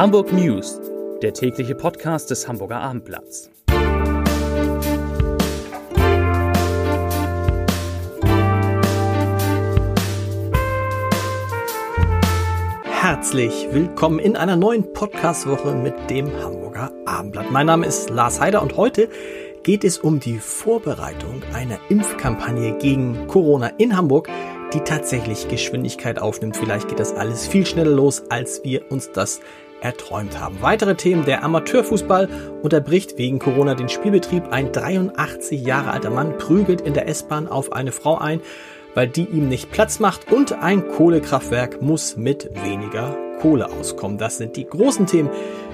Hamburg News, der tägliche Podcast des Hamburger Abendblatts. Herzlich willkommen in einer neuen Podcast-Woche mit dem Hamburger Abendblatt. Mein Name ist Lars Heider und heute geht es um die Vorbereitung einer Impfkampagne gegen Corona in Hamburg, die tatsächlich Geschwindigkeit aufnimmt. Vielleicht geht das alles viel schneller los, als wir uns das erträumt haben. Weitere Themen. Der Amateurfußball unterbricht wegen Corona den Spielbetrieb. Ein 83 Jahre alter Mann prügelt in der S-Bahn auf eine Frau ein, weil die ihm nicht Platz macht. Und ein Kohlekraftwerk muss mit weniger Kohle auskommen. Das sind die großen Themen.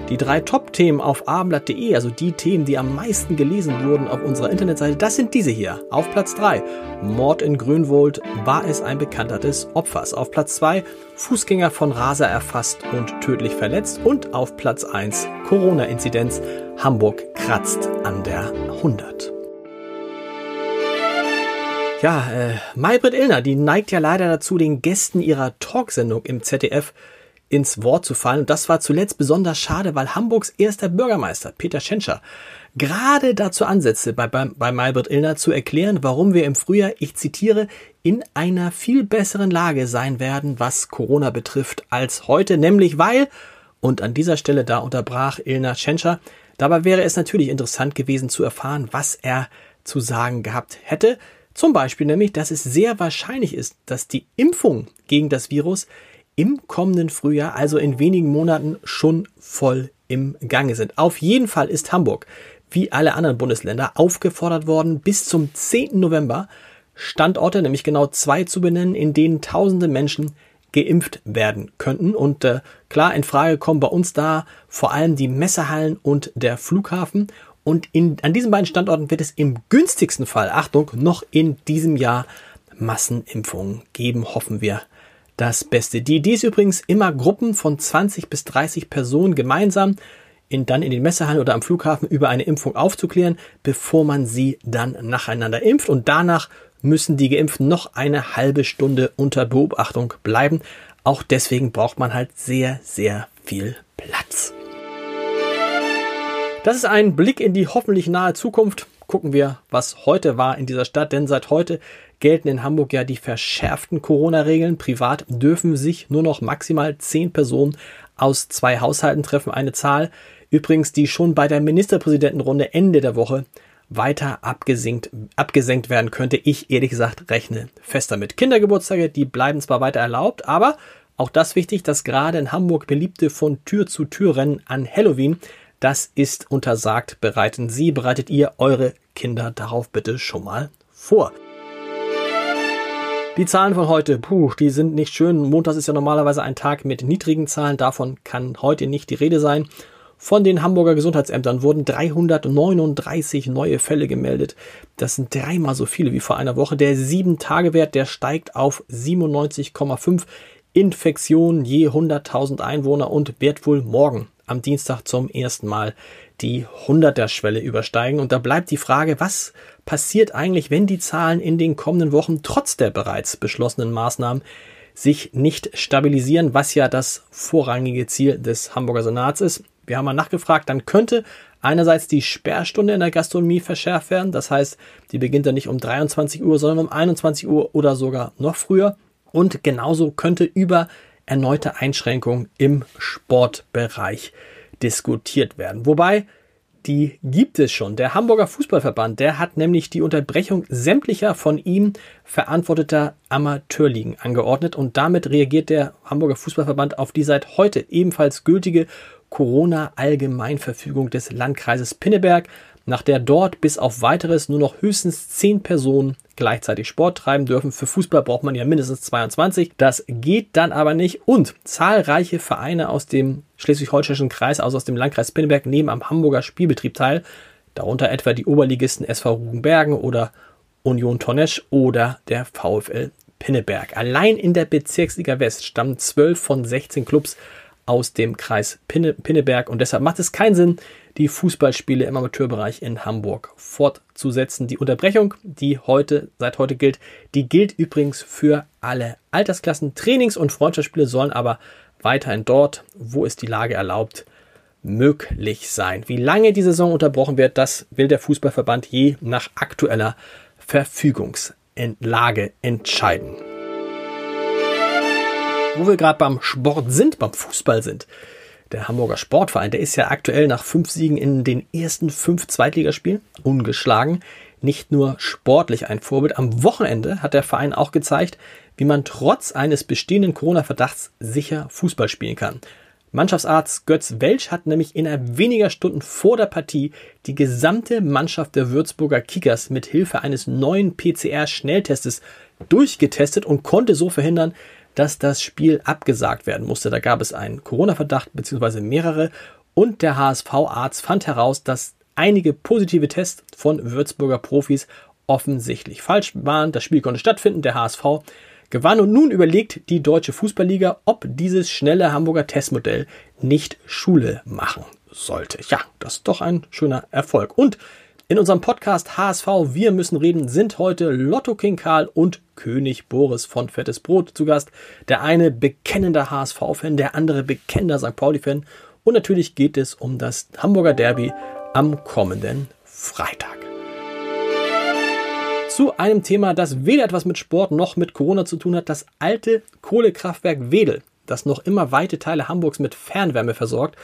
Die drei Top-Themen auf abendblatt.de, also die Themen, die am meisten gelesen wurden auf unserer Internetseite, das sind diese hier. Auf Platz 3, Mord in Grünwold, war es ein Bekannter des Opfers. Auf Platz 2, Fußgänger von Raser erfasst und tödlich verletzt. Und auf Platz 1, Corona-Inzidenz, Hamburg kratzt an der 100. Ja, äh, Maybrit Illner, die neigt ja leider dazu, den Gästen ihrer Talksendung im ZDF ins Wort zu fallen. Und das war zuletzt besonders schade, weil Hamburgs erster Bürgermeister, Peter Schenscher, gerade dazu ansetzte, bei, bei, bei Malbert Illner zu erklären, warum wir im Frühjahr, ich zitiere, in einer viel besseren Lage sein werden, was Corona betrifft, als heute, nämlich weil, und an dieser Stelle da unterbrach Illner Schenscher, dabei wäre es natürlich interessant gewesen zu erfahren, was er zu sagen gehabt hätte. Zum Beispiel nämlich, dass es sehr wahrscheinlich ist, dass die Impfung gegen das Virus im kommenden Frühjahr, also in wenigen Monaten, schon voll im Gange sind. Auf jeden Fall ist Hamburg, wie alle anderen Bundesländer, aufgefordert worden, bis zum 10. November Standorte, nämlich genau zwei zu benennen, in denen tausende Menschen geimpft werden könnten. Und äh, klar, in Frage kommen bei uns da vor allem die Messehallen und der Flughafen. Und in, an diesen beiden Standorten wird es im günstigsten Fall, Achtung, noch in diesem Jahr Massenimpfungen geben, hoffen wir das Beste. Die Idee ist übrigens immer Gruppen von 20 bis 30 Personen gemeinsam in, dann in den Messehallen oder am Flughafen über eine Impfung aufzuklären, bevor man sie dann nacheinander impft. Und danach müssen die Geimpften noch eine halbe Stunde unter Beobachtung bleiben. Auch deswegen braucht man halt sehr, sehr viel Platz. Das ist ein Blick in die hoffentlich nahe Zukunft. Gucken wir, was heute war in dieser Stadt, denn seit heute gelten in Hamburg ja die verschärften Corona-Regeln. Privat dürfen sich nur noch maximal zehn Personen aus zwei Haushalten treffen. Eine Zahl übrigens, die schon bei der Ministerpräsidentenrunde Ende der Woche weiter abgesenkt, abgesenkt werden könnte. Ich ehrlich gesagt rechne fest damit. Kindergeburtstage, die bleiben zwar weiter erlaubt, aber auch das wichtig, dass gerade in Hamburg beliebte von Tür zu Tür Rennen an Halloween, das ist untersagt. Bereiten Sie, bereitet ihr eure Kinder darauf bitte schon mal vor. Die Zahlen von heute, puh, die sind nicht schön. Montag ist ja normalerweise ein Tag mit niedrigen Zahlen. Davon kann heute nicht die Rede sein. Von den Hamburger Gesundheitsämtern wurden 339 neue Fälle gemeldet. Das sind dreimal so viele wie vor einer Woche. Der 7-Tage-Wert, der steigt auf 97,5 Infektionen je 100.000 Einwohner und wird wohl morgen am Dienstag zum ersten Mal die 100er-Schwelle übersteigen. Und da bleibt die Frage, was passiert eigentlich, wenn die Zahlen in den kommenden Wochen trotz der bereits beschlossenen Maßnahmen sich nicht stabilisieren, was ja das vorrangige Ziel des Hamburger Senats ist. Wir haben mal nachgefragt, dann könnte einerseits die Sperrstunde in der Gastronomie verschärft werden. Das heißt, die beginnt dann nicht um 23 Uhr, sondern um 21 Uhr oder sogar noch früher. Und genauso könnte über erneute Einschränkungen im Sportbereich diskutiert werden. Wobei, die gibt es schon. Der Hamburger Fußballverband, der hat nämlich die Unterbrechung sämtlicher von ihm verantworteter Amateurligen angeordnet und damit reagiert der Hamburger Fußballverband auf die seit heute ebenfalls gültige Corona-Allgemeinverfügung des Landkreises Pinneberg nach der dort bis auf weiteres nur noch höchstens 10 Personen gleichzeitig Sport treiben dürfen. Für Fußball braucht man ja mindestens 22. Das geht dann aber nicht. Und zahlreiche Vereine aus dem Schleswig-Holsteinischen Kreis, also aus dem Landkreis Pinneberg, nehmen am Hamburger Spielbetrieb teil. Darunter etwa die Oberligisten SV Rugenbergen oder Union Tonnesch oder der VfL Pinneberg. Allein in der Bezirksliga West stammen 12 von 16 Clubs aus dem Kreis Pinne, Pinneberg und deshalb macht es keinen Sinn, die Fußballspiele im Amateurbereich in Hamburg fortzusetzen. Die Unterbrechung, die heute, seit heute gilt, die gilt übrigens für alle Altersklassen. Trainings- und Freundschaftsspiele sollen aber weiterhin dort, wo es die Lage erlaubt, möglich sein. Wie lange die Saison unterbrochen wird, das will der Fußballverband je nach aktueller Verfügungslage entscheiden. Wo wir gerade beim Sport sind, beim Fußball sind. Der Hamburger Sportverein, der ist ja aktuell nach fünf Siegen in den ersten fünf Zweitligaspielen ungeschlagen. Nicht nur sportlich ein Vorbild. Am Wochenende hat der Verein auch gezeigt, wie man trotz eines bestehenden Corona-Verdachts sicher Fußball spielen kann. Mannschaftsarzt Götz Welsch hat nämlich innerhalb weniger Stunden vor der Partie die gesamte Mannschaft der Würzburger Kickers mit Hilfe eines neuen PCR-Schnelltestes durchgetestet und konnte so verhindern, dass das Spiel abgesagt werden musste. Da gab es einen Corona-Verdacht bzw. mehrere und der HSV-Arzt fand heraus, dass einige positive Tests von Würzburger Profis offensichtlich falsch waren. Das Spiel konnte stattfinden. Der HSV gewann und nun überlegt die Deutsche Fußballliga, ob dieses schnelle Hamburger Testmodell nicht Schule machen sollte. Ja, das ist doch ein schöner Erfolg. Und in unserem Podcast HSV Wir müssen reden sind heute Lotto King Karl und König Boris von Fettes Brot zu Gast. Der eine bekennender HSV-Fan, der andere bekennender St. Pauli-Fan. Und natürlich geht es um das Hamburger Derby am kommenden Freitag. Zu einem Thema, das weder etwas mit Sport noch mit Corona zu tun hat, das alte Kohlekraftwerk Wedel, das noch immer weite Teile Hamburgs mit Fernwärme versorgt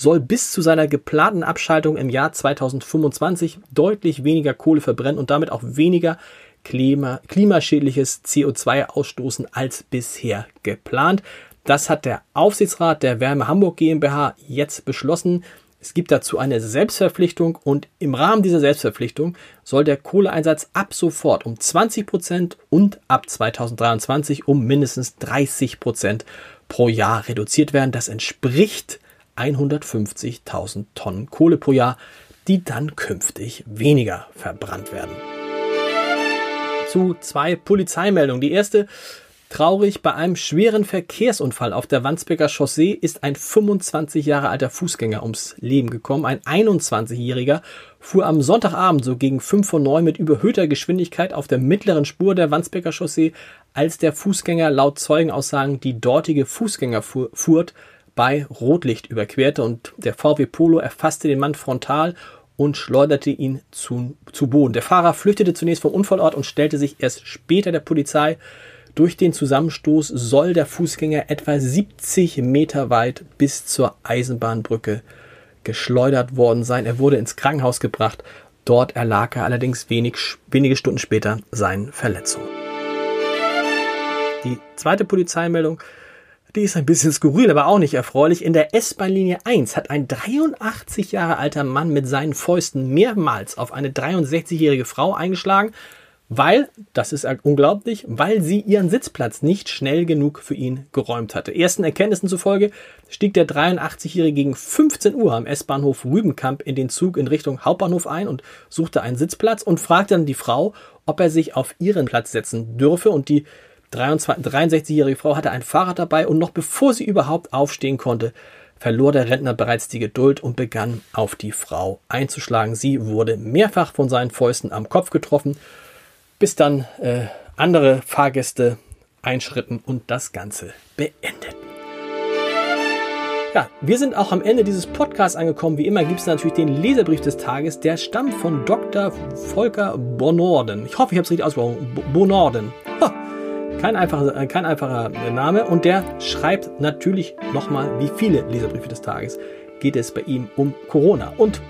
soll bis zu seiner geplanten Abschaltung im Jahr 2025 deutlich weniger Kohle verbrennen und damit auch weniger Klima, klimaschädliches CO2 ausstoßen als bisher geplant. Das hat der Aufsichtsrat der Wärme Hamburg GmbH jetzt beschlossen. Es gibt dazu eine Selbstverpflichtung und im Rahmen dieser Selbstverpflichtung soll der Kohleeinsatz ab sofort um 20 Prozent und ab 2023 um mindestens 30 Prozent pro Jahr reduziert werden. Das entspricht 150.000 Tonnen Kohle pro Jahr, die dann künftig weniger verbrannt werden. Zu zwei Polizeimeldungen. Die erste Traurig, bei einem schweren Verkehrsunfall auf der Wandsbeker Chaussee ist ein 25 Jahre alter Fußgänger ums Leben gekommen. Ein 21-Jähriger fuhr am Sonntagabend so gegen 5 vor 9 mit überhöhter Geschwindigkeit auf der mittleren Spur der Wandsbeker Chaussee, als der Fußgänger laut Zeugenaussagen die dortige Fußgängerfurt bei Rotlicht überquerte und der VW Polo erfasste den Mann frontal und schleuderte ihn zu, zu Boden. Der Fahrer flüchtete zunächst vom Unfallort und stellte sich erst später der Polizei. Durch den Zusammenstoß soll der Fußgänger etwa 70 Meter weit bis zur Eisenbahnbrücke geschleudert worden sein. Er wurde ins Krankenhaus gebracht. Dort erlag er allerdings wenig, wenige Stunden später seinen Verletzungen. Die zweite Polizeimeldung die ist ein bisschen skurril, aber auch nicht erfreulich. In der S-Bahn-Linie 1 hat ein 83 Jahre alter Mann mit seinen Fäusten mehrmals auf eine 63-jährige Frau eingeschlagen, weil, das ist unglaublich, weil sie ihren Sitzplatz nicht schnell genug für ihn geräumt hatte. Ersten Erkenntnissen zufolge stieg der 83-Jährige gegen 15 Uhr am S-Bahnhof Rübenkamp in den Zug in Richtung Hauptbahnhof ein und suchte einen Sitzplatz und fragte dann die Frau, ob er sich auf ihren Platz setzen dürfe und die 63-jährige Frau hatte ein Fahrrad dabei und noch bevor sie überhaupt aufstehen konnte, verlor der Rentner bereits die Geduld und begann auf die Frau einzuschlagen. Sie wurde mehrfach von seinen Fäusten am Kopf getroffen, bis dann äh, andere Fahrgäste einschritten und das Ganze beendeten. Ja, wir sind auch am Ende dieses Podcasts angekommen. Wie immer gibt es natürlich den Leserbrief des Tages. Der stammt von Dr. Volker Bonorden. Ich hoffe, ich habe es richtig ausgesprochen. Bonorden. Ha, kein einfacher, äh, kein einfacher Name. Und der schreibt natürlich nochmal, wie viele Leserbriefe des Tages geht es bei ihm um Corona. Und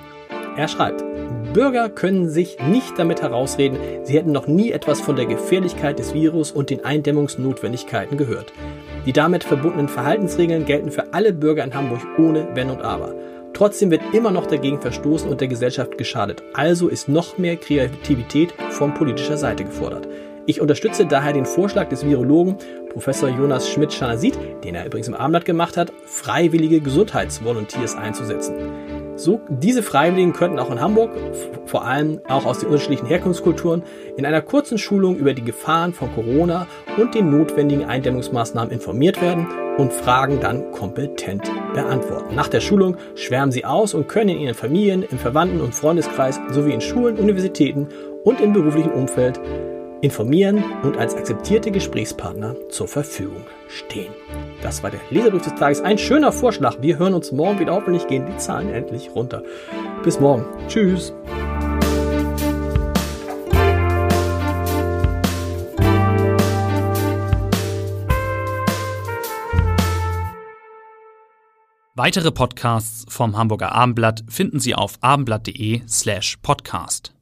er schreibt, Bürger können sich nicht damit herausreden, sie hätten noch nie etwas von der Gefährlichkeit des Virus und den Eindämmungsnotwendigkeiten gehört. Die damit verbundenen Verhaltensregeln gelten für alle Bürger in Hamburg ohne Wenn und Aber. Trotzdem wird immer noch dagegen verstoßen und der Gesellschaft geschadet. Also ist noch mehr Kreativität von politischer Seite gefordert. Ich unterstütze daher den Vorschlag des Virologen Professor Jonas Schmidt-Schanasit, den er übrigens im Abendblatt gemacht hat, freiwillige Gesundheitsvolunteers einzusetzen. So, diese Freiwilligen könnten auch in Hamburg, vor allem auch aus den unterschiedlichen Herkunftskulturen, in einer kurzen Schulung über die Gefahren von Corona und den notwendigen Eindämmungsmaßnahmen informiert werden und Fragen dann kompetent beantworten. Nach der Schulung schwärmen sie aus und können in ihren Familien, im Verwandten- und Freundeskreis sowie in Schulen, Universitäten und im beruflichen Umfeld informieren und als akzeptierte Gesprächspartner zur Verfügung stehen. Das war der Leserbrief des Tages. Ein schöner Vorschlag. Wir hören uns morgen wieder auf, wenn ich gehen die Zahlen endlich runter. Bis morgen. Tschüss. Weitere Podcasts vom Hamburger Abendblatt finden Sie auf abendblatt.de slash podcast.